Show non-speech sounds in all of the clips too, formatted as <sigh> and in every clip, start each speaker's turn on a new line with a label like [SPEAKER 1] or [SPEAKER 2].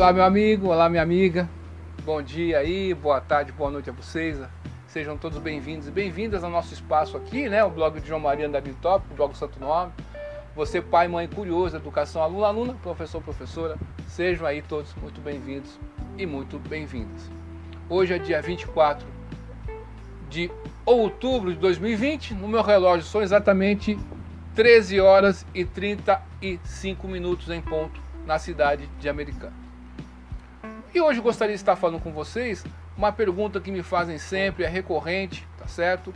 [SPEAKER 1] Olá, meu amigo, olá, minha amiga. Bom dia aí, boa tarde, boa noite a vocês. Sejam todos bem-vindos e bem-vindas ao nosso espaço aqui, né? O blog de João Maria Andarilho Top, o blog Santo Nome. Você, pai, mãe curioso, educação, aluno, aluna, professor, professora, sejam aí todos muito bem-vindos e muito bem-vindas. Hoje é dia 24 de outubro de 2020. No meu relógio são exatamente 13 horas e 35 minutos em ponto na cidade de Americana. E hoje gostaria de estar falando com vocês uma pergunta que me fazem sempre, é recorrente, tá certo?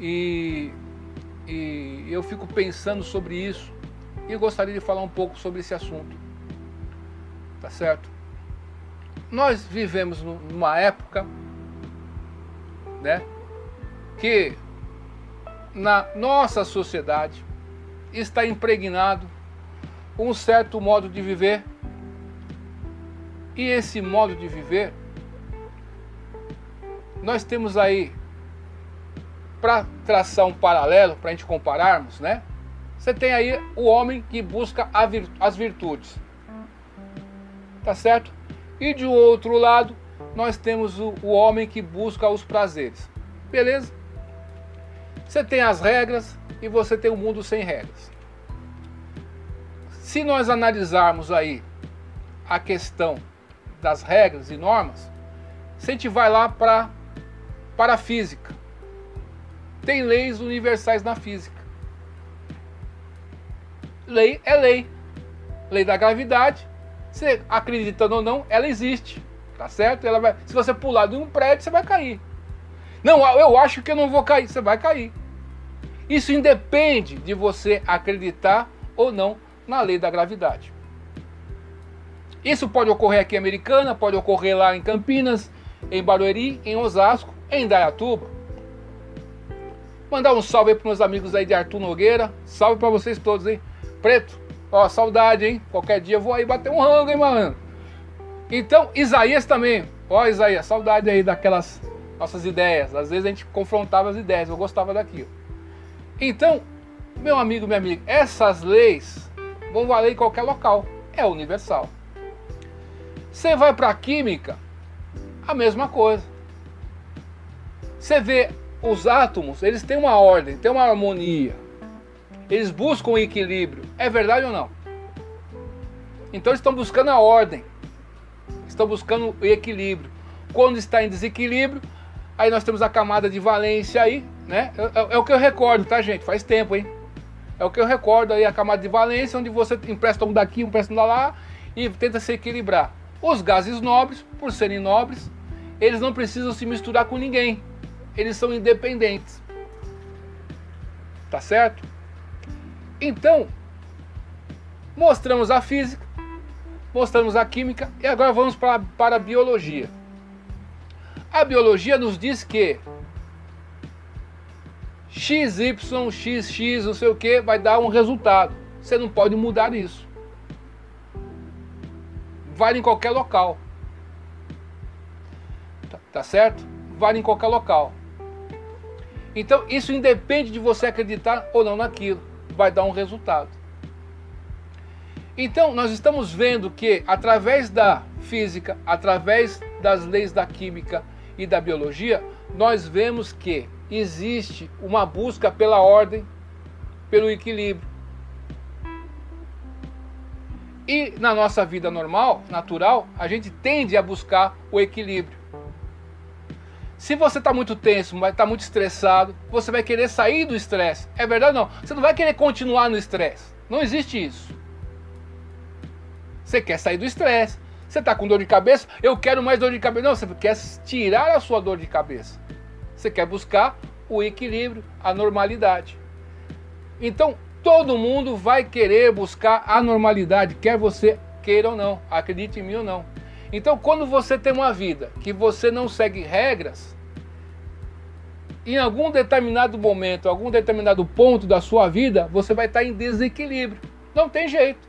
[SPEAKER 1] E, e eu fico pensando sobre isso e gostaria de falar um pouco sobre esse assunto, tá certo? Nós vivemos numa época, né, que na nossa sociedade está impregnado um certo modo de viver e esse modo de viver, nós temos aí, para traçar um paralelo, para a gente compararmos, né? Você tem aí o homem que busca as virtudes, tá certo? E de outro lado, nós temos o, o homem que busca os prazeres, beleza? Você tem as regras e você tem o um mundo sem regras. Se nós analisarmos aí a questão das regras e normas, se a gente vai lá para para a física, tem leis universais na física. Lei é lei. Lei da gravidade, você acreditando ou não, ela existe. Tá certo? Ela vai, se você pular de um prédio, você vai cair. Não, eu acho que eu não vou cair. Você vai cair. Isso independe de você acreditar ou não na lei da gravidade. Isso pode ocorrer aqui em Americana, pode ocorrer lá em Campinas, em Barueri, em Osasco, em Dayatuba. Mandar um salve aí para meus amigos aí de Arthur Nogueira. Salve para vocês todos, hein? Preto, ó, saudade, hein? Qualquer dia eu vou aí bater um rango, hein, mano? Então, Isaías também. Ó, Isaías, saudade aí daquelas nossas ideias. Às vezes a gente confrontava as ideias, eu gostava daquilo. Então, meu amigo, minha amiga, essas leis vão valer em qualquer local. É universal. Você vai para a química, a mesma coisa. Você vê os átomos, eles têm uma ordem, têm uma harmonia. Eles buscam o equilíbrio. É verdade ou não? Então eles estão buscando a ordem. Estão buscando o equilíbrio. Quando está em desequilíbrio, aí nós temos a camada de valência aí, né? É, é, é, o que eu recordo, tá, gente? Faz tempo, hein? É o que eu recordo aí, a camada de valência, onde você empresta um daqui, um empresta um lá e tenta se equilibrar. Os gases nobres, por serem nobres, eles não precisam se misturar com ninguém. Eles são independentes. Tá certo? Então, mostramos a física, mostramos a química e agora vamos para, para a biologia. A biologia nos diz que XY, XX, não sei o que, vai dar um resultado. Você não pode mudar isso vale em qualquer local. Tá, tá certo? Vale em qualquer local. Então isso independe de você acreditar ou não naquilo, vai dar um resultado. Então nós estamos vendo que através da física, através das leis da química e da biologia, nós vemos que existe uma busca pela ordem, pelo equilíbrio. E na nossa vida normal, natural, a gente tende a buscar o equilíbrio. Se você está muito tenso, está muito estressado, você vai querer sair do estresse. É verdade ou não? Você não vai querer continuar no estresse. Não existe isso. Você quer sair do estresse. Você está com dor de cabeça? Eu quero mais dor de cabeça. Não, você quer tirar a sua dor de cabeça. Você quer buscar o equilíbrio, a normalidade. Então, todo mundo vai querer buscar a normalidade, quer você queira ou não, acredite em mim ou não. Então, quando você tem uma vida que você não segue regras, em algum determinado momento, algum determinado ponto da sua vida, você vai estar em desequilíbrio. Não tem jeito.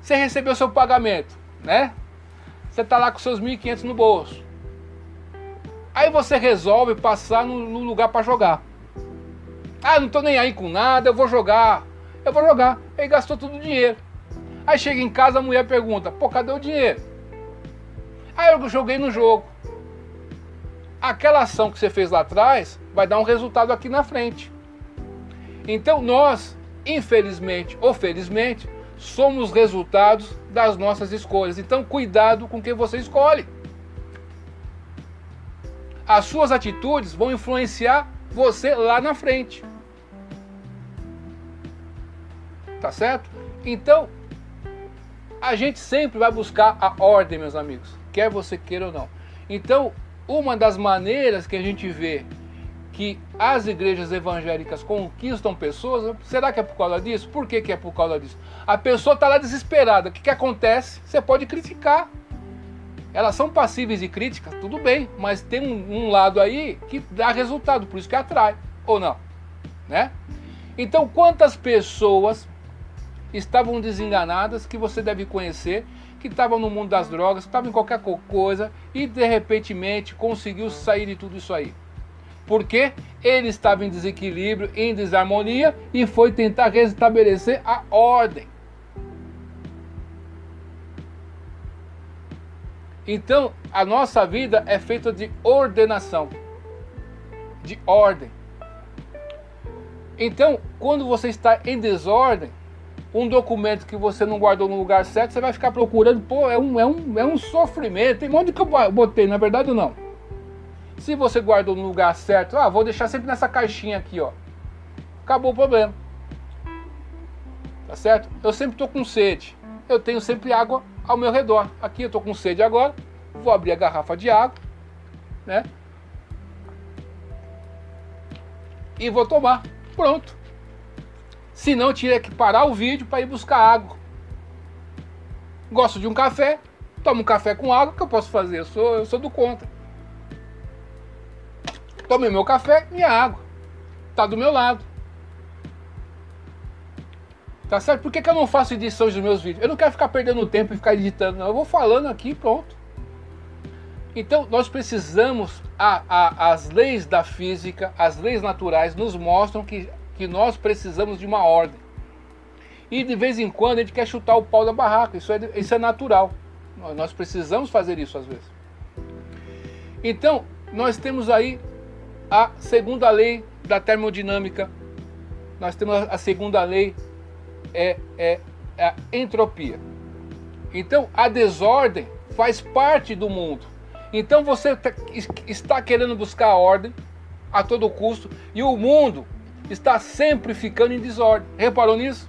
[SPEAKER 1] Você recebeu seu pagamento, né? Você está lá com seus 1.500 no bolso. Aí você resolve passar no, lugar para jogar. Ah, não tô nem aí com nada, eu vou jogar. Eu vou jogar. Aí gastou todo o dinheiro. Aí chega em casa, a mulher pergunta: pô, cadê o dinheiro? Aí eu joguei no jogo. Aquela ação que você fez lá atrás vai dar um resultado aqui na frente. Então nós, infelizmente ou felizmente, somos resultados das nossas escolhas. Então cuidado com quem você escolhe. As suas atitudes vão influenciar você lá na frente. Tá certo? Então, a gente sempre vai buscar a ordem, meus amigos, quer você queira ou não. Então, uma das maneiras que a gente vê que as igrejas evangélicas conquistam pessoas, será que é por causa disso? Por que, que é por causa disso? A pessoa está lá desesperada. O que, que acontece? Você pode criticar. Elas são passíveis de crítica, tudo bem, mas tem um, um lado aí que dá resultado, por isso que atrai, ou não, né? Então, quantas pessoas estavam desenganadas que você deve conhecer, que estavam no mundo das drogas, que estavam em qualquer coisa e de repente conseguiu sair de tudo isso aí? porque ele estava em desequilíbrio, em desarmonia e foi tentar restabelecer a ordem. Então, a nossa vida é feita de ordenação, de ordem. Então, quando você está em desordem, um documento que você não guardou no lugar certo, você vai ficar procurando, pô, é um, é um, é um sofrimento. Tem onde que eu botei, na verdade não. Se você guardou no lugar certo, ah, vou deixar sempre nessa caixinha aqui, ó. Acabou o problema. Tá certo? Eu sempre tô com sede. Eu tenho sempre água ao meu redor. Aqui eu tô com sede agora. Vou abrir a garrafa de água, né? E vou tomar. Pronto. Se não, tinha que parar o vídeo para ir buscar água. Gosto de um café, tomo um café com água, que eu posso fazer? Eu sou, eu sou do contra. Tomei meu café, minha água. Tá do meu lado. Tá certo? Por que, que eu não faço edições dos meus vídeos? Eu não quero ficar perdendo tempo e ficar editando, não. Eu vou falando aqui pronto. Então, nós precisamos, a, a, as leis da física, as leis naturais, nos mostram que, que nós precisamos de uma ordem. E de vez em quando a gente quer chutar o pau da barraca, isso é, isso é natural. Nós precisamos fazer isso às vezes. Então, nós temos aí a segunda lei da termodinâmica, nós temos a segunda lei, é, é, é a entropia. Então, a desordem faz parte do mundo. Então, você tá, está querendo buscar a ordem a todo custo e o mundo está sempre ficando em desordem. Reparou nisso?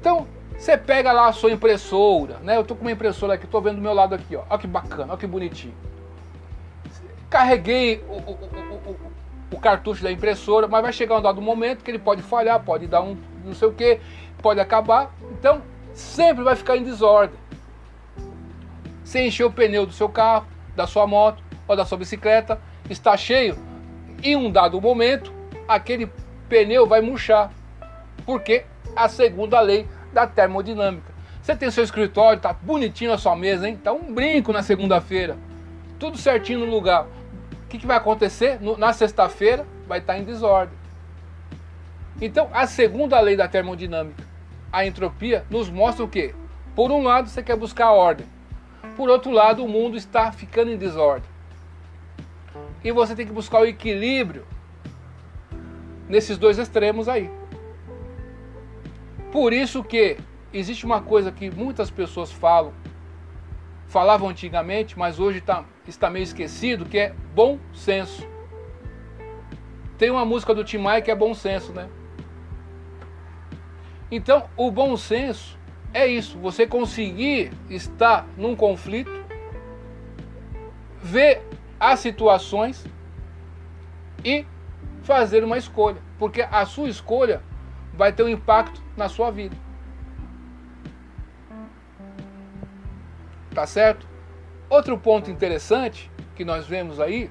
[SPEAKER 1] Então, você pega lá a sua impressora, né? Eu tô com uma impressora aqui, tô vendo do meu lado aqui, ó. Olha que bacana, olha que bonitinho. Carreguei o, o, o, o, cartucho da impressora, mas vai chegar um dado momento que ele pode falhar, pode dar um não sei o que, pode acabar. Então, sempre vai ficar em desordem. Você encheu o pneu do seu carro, da sua moto ou da sua bicicleta, está cheio, em um dado momento, aquele pneu vai murchar. Porque a segunda lei da termodinâmica. Você tem seu escritório, tá bonitinho a sua mesa, hein? Tá um brinco na segunda-feira. Tudo certinho no lugar que, que vai acontecer? No, na sexta-feira vai estar em desordem. Então, a segunda lei da termodinâmica, a entropia, nos mostra o quê? Por um lado, você quer buscar a ordem. Por outro lado, o mundo está ficando em desordem. E você tem que buscar o equilíbrio nesses dois extremos aí. Por isso que existe uma coisa que muitas pessoas falam falavam antigamente, mas hoje tá, está meio esquecido, que é bom senso. Tem uma música do Tim Maia que é bom senso, né? Então, o bom senso é isso, você conseguir estar num conflito, ver as situações e fazer uma escolha, porque a sua escolha vai ter um impacto na sua vida. Tá certo? Outro ponto interessante que nós vemos aí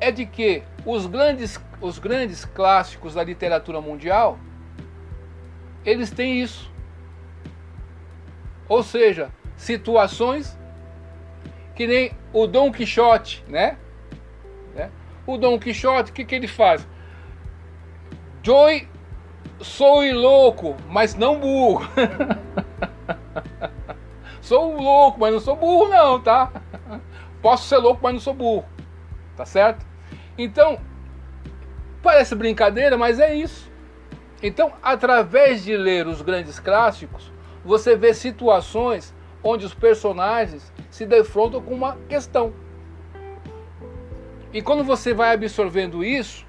[SPEAKER 1] é de que os grandes, os grandes clássicos da literatura mundial eles têm isso. Ou seja, situações que nem o Dom Quixote, né? O Dom Quixote, o que, que ele faz? Joy sou louco, mas não burro. <laughs> sou louco, mas não sou burro não, tá? Posso ser louco, mas não sou burro. Tá certo? Então, parece brincadeira, mas é isso. Então, através de ler os grandes clássicos, você vê situações onde os personagens se defrontam com uma questão. E quando você vai absorvendo isso,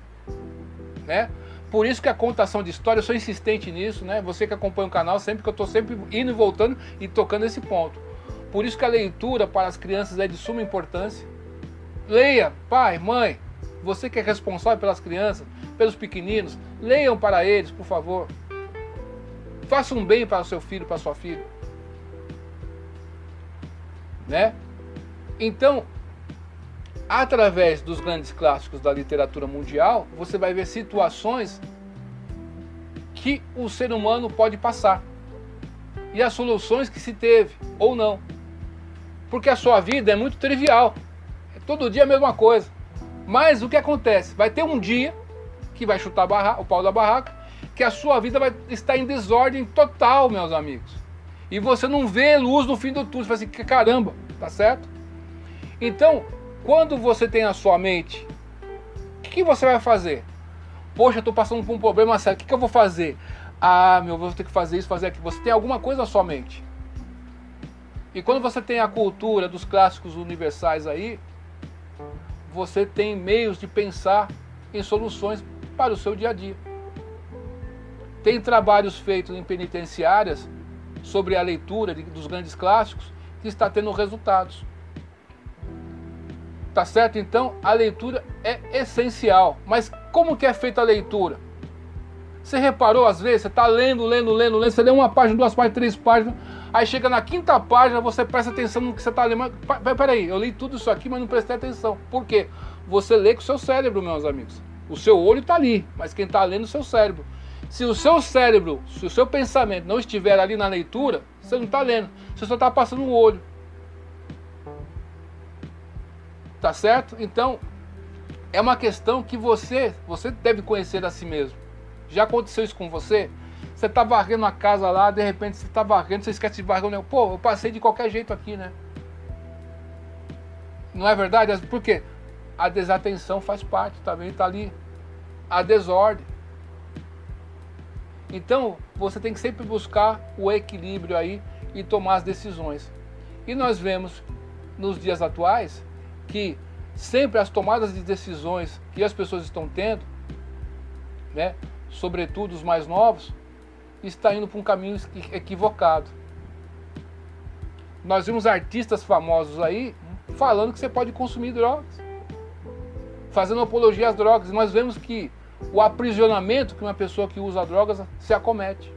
[SPEAKER 1] né? Por isso que a contação de história, eu sou insistente nisso, né? Você que acompanha o canal, sempre que eu estou sempre indo e voltando e tocando esse ponto. Por isso que a leitura para as crianças é de suma importância. Leia, pai, mãe, você que é responsável pelas crianças, pelos pequeninos, leiam para eles, por favor. Faça um bem para o seu filho, para sua filha. Né? Então, através dos grandes clássicos da literatura mundial, você vai ver situações que o ser humano pode passar e as soluções que se teve ou não. Porque a sua vida é muito trivial. É todo dia a mesma coisa. Mas o que acontece? Vai ter um dia que vai chutar barra, o pau da barraca, que a sua vida vai estar em desordem total, meus amigos. E você não vê luz no fim do túnel. Você fala assim, caramba, tá certo? Então, quando você tem a sua mente, o que, que, você vai fazer? Poxa, estou passando por um problema sério, o que, que eu vou fazer? Ah, meu, vou ter que fazer isso, fazer aquilo. Você tem alguma coisa na sua mente. E quando você tem a cultura dos clássicos universais aí, você tem meios de pensar em soluções para o seu dia a dia. Tem trabalhos feitos em penitenciárias sobre a leitura dos grandes clássicos que está tendo resultados. Tá certo? Então, a leitura é essencial. Mas como que é feita a leitura? Você reparou às vezes, você está lendo, lendo, lendo, lendo, você lê uma página, duas páginas, três páginas, aí chega na quinta página, você presta atenção no que você está lendo. Mas, peraí, eu li tudo isso aqui, mas não prestei atenção. Por quê? Você lê com o seu cérebro, meus amigos. O seu olho está ali, mas quem está lendo é o seu cérebro. Se o seu cérebro, se o seu pensamento não estiver ali na leitura, você não está lendo, você só está passando o olho. Tá certo? Então, é uma questão que você, você deve conhecer a si mesmo. Já aconteceu isso com você? Você tá varrendo a casa lá, de repente você tá varrendo, você esquece de varrer o negócio. Pô, eu passei de qualquer jeito aqui, né? Não é verdade? Por quê? A desatenção faz parte, também tá ali. A desordem. Então, você tem que sempre buscar o equilíbrio aí e tomar as decisões. E nós vemos nos dias atuais que sempre as tomadas de decisões que as pessoas estão tendo, né, sobretudo os mais novos, está indo para um caminho equivocado. Nós vimos artistas famosos aí falando que você pode consumir drogas, fazendo apologia às drogas. E nós vemos que o aprisionamento que uma pessoa que usa drogas se acomete.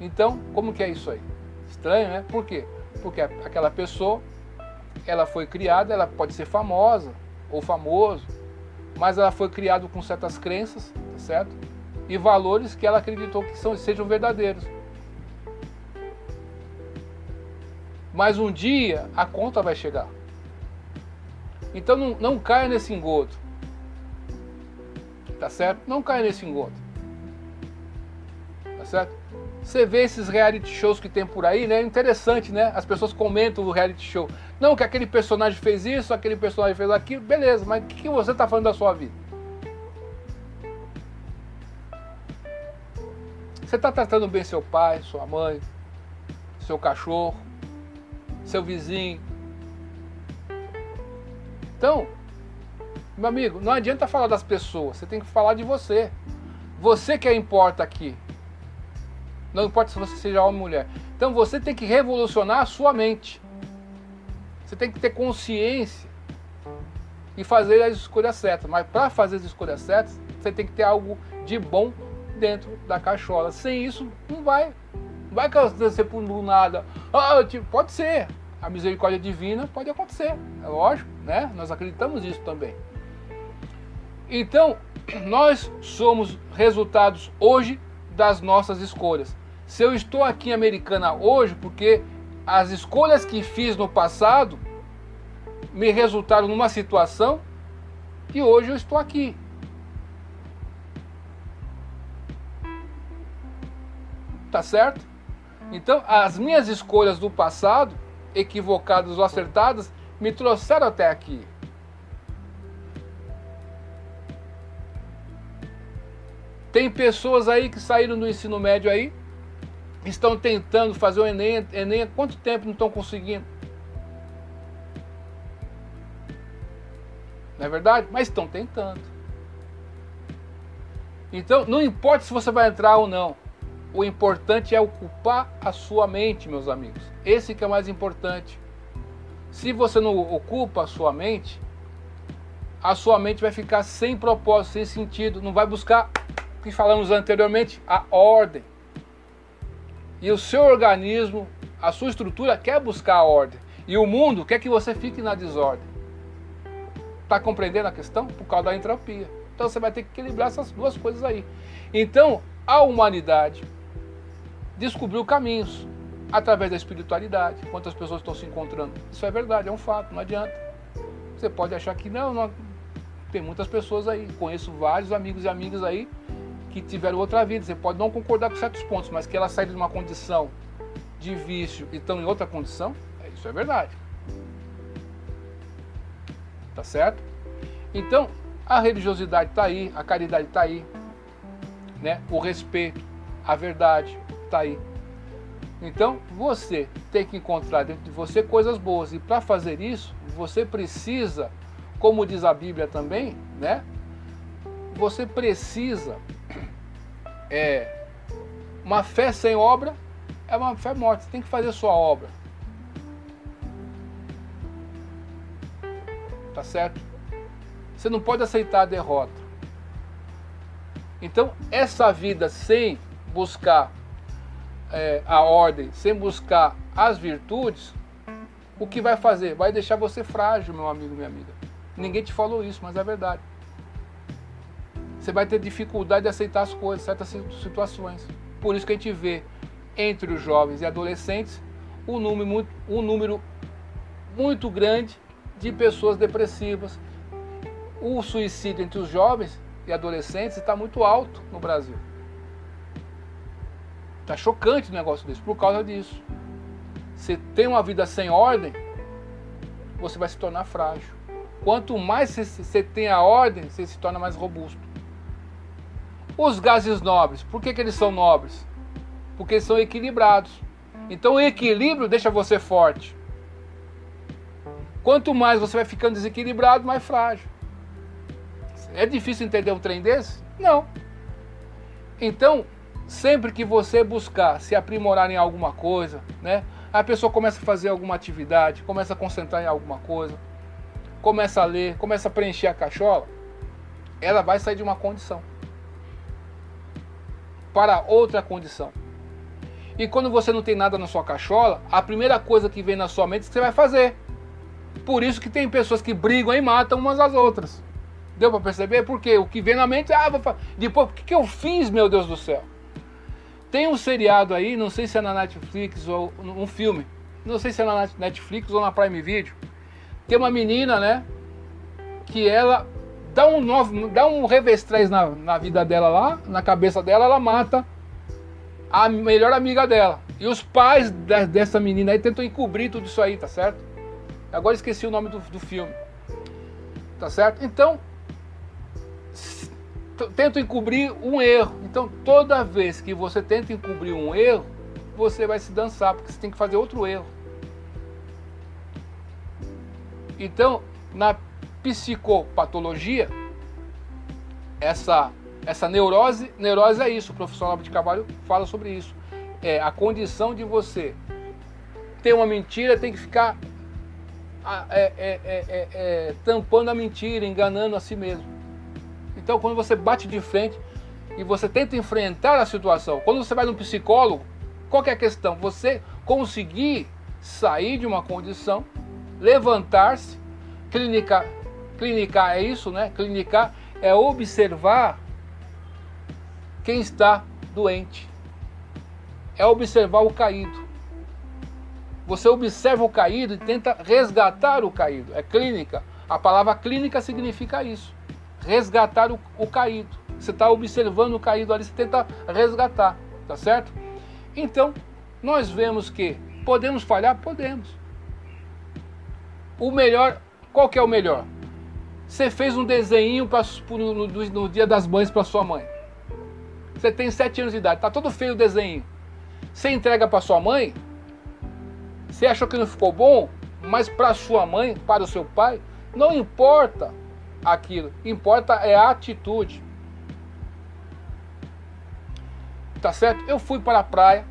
[SPEAKER 1] Então, como que é isso aí? Estranho, né? Por quê? Porque aquela pessoa ela foi criada, ela pode ser famosa ou famoso, mas ela foi criada com certas crenças, tá certo? E valores que ela acreditou que são, sejam verdadeiros. Mas um dia a conta vai chegar. Então não, não caia nesse engodo. Tá certo? Não caia nesse engodo. Tá certo? Você vê esses reality shows que tem por aí, né? É interessante, né? As pessoas comentam o reality show. Não, que aquele personagem fez isso, aquele personagem fez aquilo, beleza, mas o que, que você está falando da sua vida? Você está tratando bem seu pai, sua mãe, seu cachorro, seu vizinho. Então, meu amigo, não adianta falar das pessoas, você tem que falar de você. Você que é importa aqui. Não importa se você seja homem ou mulher. Então você tem que revolucionar a sua mente. Você tem que ter consciência e fazer as escolhas certas. Mas para fazer as escolhas certas, você tem que ter algo de bom dentro da cachola. Sem isso, não vai. Não vai acontecer por nada. Ah, tipo, pode ser. A misericórdia divina pode acontecer. É lógico, né? Nós acreditamos nisso também. Então, <clears throat> nós somos resultados hoje das nossas escolhas. Se eu estou aqui em Americana hoje, porque as escolhas que fiz no passado me resultaram numa situação que hoje eu estou aqui. Tá certo? Então, as minhas escolhas do passado, equivocadas ou acertadas, me trouxeram até aqui. Tem pessoas aí que saíram do ensino médio aí, estão tentando fazer o Enem, Enem há quanto tempo não estão conseguindo? Não é verdade? Mas estão tentando. Então, não importa se você vai entrar ou não. O importante é ocupar a sua mente, meus amigos. Esse que é o mais importante. Se você não ocupa a sua mente, a sua mente vai ficar sem propósito, sem sentido, não vai buscar que falamos anteriormente, a ordem. E o seu organismo, a sua estrutura quer buscar a ordem. E o mundo quer que você fique na desordem. Está compreendendo a questão? Por causa da entropia. Então você vai ter que equilibrar essas duas coisas aí. Então, a humanidade descobriu caminhos através da espiritualidade. Quantas pessoas estão se encontrando? Isso é verdade, é um fato, não adianta. Você pode achar que não, não tem muitas pessoas aí. Conheço vários amigos e amigas aí que tiveram outra vida. Você pode não concordar com certos pontos, mas que ela saíram de uma condição de vício e estão em outra condição, é, isso é verdade. Tá certo? Então, a religiosidade está aí, a caridade está aí, né? o respeito, a verdade está aí. Então, você tem que encontrar dentro de você coisas boas. E para fazer isso, você precisa, como diz a Bíblia também, né? Você precisa é uma fé sem obra é uma fé morta. Você tem que fazer sua obra. Tá certo? Você não pode aceitar a derrota. Então, essa vida sem buscar é, a ordem, sem buscar as virtudes, o que vai fazer? Vai deixar você frágil, meu amigo, minha amiga. Ninguém te falou isso, mas é verdade você vai ter dificuldade de aceitar as coisas, certas situações. Por isso que a gente vê entre os jovens e adolescentes um número muito, um número muito grande de pessoas depressivas. O suicídio entre os jovens e adolescentes está muito alto no Brasil. Está chocante o negócio desse por causa disso. Você tem uma vida sem ordem, você vai se tornar frágil. Quanto mais você tem a ordem, você se torna mais robusto. Os gases nobres, por que, que eles são nobres? Porque eles são equilibrados. Então o equilíbrio deixa você forte. Quanto mais você vai ficando desequilibrado, mais frágil. É difícil entender um trem desse? Não. Então, sempre que você buscar se aprimorar em alguma coisa, né? A pessoa começa a fazer alguma atividade, começa a concentrar em alguma coisa, começa a ler, começa a preencher a cachola, ela vai sair de uma condição para outra condição. E quando você não tem nada na sua cachola, a primeira coisa que vem na sua mente é que você vai fazer. Por isso que tem pessoas que brigam e matam umas às outras. Deu para perceber? Porque o que vem na mente, ah, vou depois, o que, que eu fiz, meu Deus do céu? Tem um seriado aí, não sei se é na Netflix ou um filme, não sei se é na Netflix ou na Prime Video, tem uma menina, né, que ela dá um, novo, dá um revestrez na, na vida dela lá, na cabeça dela, ela mata a melhor amiga dela. E os pais de, dessa menina aí tentam encobrir tudo isso aí, tá certo? Agora esqueci o nome do, do filme. Tá certo? Então, tentam encobrir um erro. Então, toda vez que você tenta encobrir um erro, você vai se dançar, porque você tem que fazer outro erro. Então, na psicopatologia, essa, essa neurose, neurose é isso, o professor de Carvalho fala sobre isso. É a condição de você ter uma mentira, tem que ficar é, é, é, é, tampando a mentira, enganando a si mesmo. Então, quando você bate de frente e você tenta enfrentar a situação, quando você vai no psicólogo, qual é a questão? Você conseguir sair de uma condição, levantar-se, clinicar, Clinicar é isso, né? Clinicar é observar quem está doente. É observar o caído. Você observa o caído e tenta resgatar o caído. É clínica. A palavra clínica significa isso. Resgatar o, o caído. Você está observando o caído ali, você tenta resgatar, tá certo? Então, nós vemos que podemos falhar? Podemos. O melhor, qual que é o melhor? Você fez um desenho pra, no, no, no dia das mães para sua mãe. Você tem 7 anos de idade, tá todo feio o desenho. Você entrega para sua mãe, você achou que não ficou bom, mas para sua mãe, para o seu pai, não importa aquilo, importa é a atitude. Tá certo? Eu fui para a praia,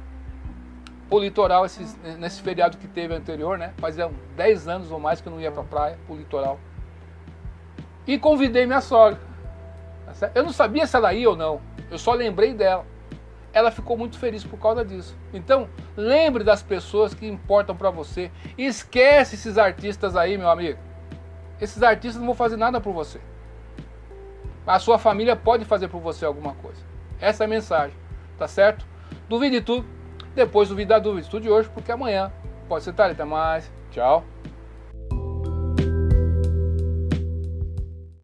[SPEAKER 1] o litoral, esse, nesse feriado que teve anterior, né? Fazia 10 anos ou mais que eu não ia para a praia, para o litoral. E convidei minha sogra. Tá eu não sabia se ela ia ou não, eu só lembrei dela. Ela ficou muito feliz por causa disso. Então, lembre das pessoas que importam para você. Esquece esses artistas aí, meu amigo. Esses artistas não vão fazer nada por você. A sua família pode fazer por você alguma coisa. Essa é a mensagem, tá certo? Duvide tudo, depois duvide da dúvida. Estude hoje, porque amanhã pode ser tarde. Até mais. Tchau.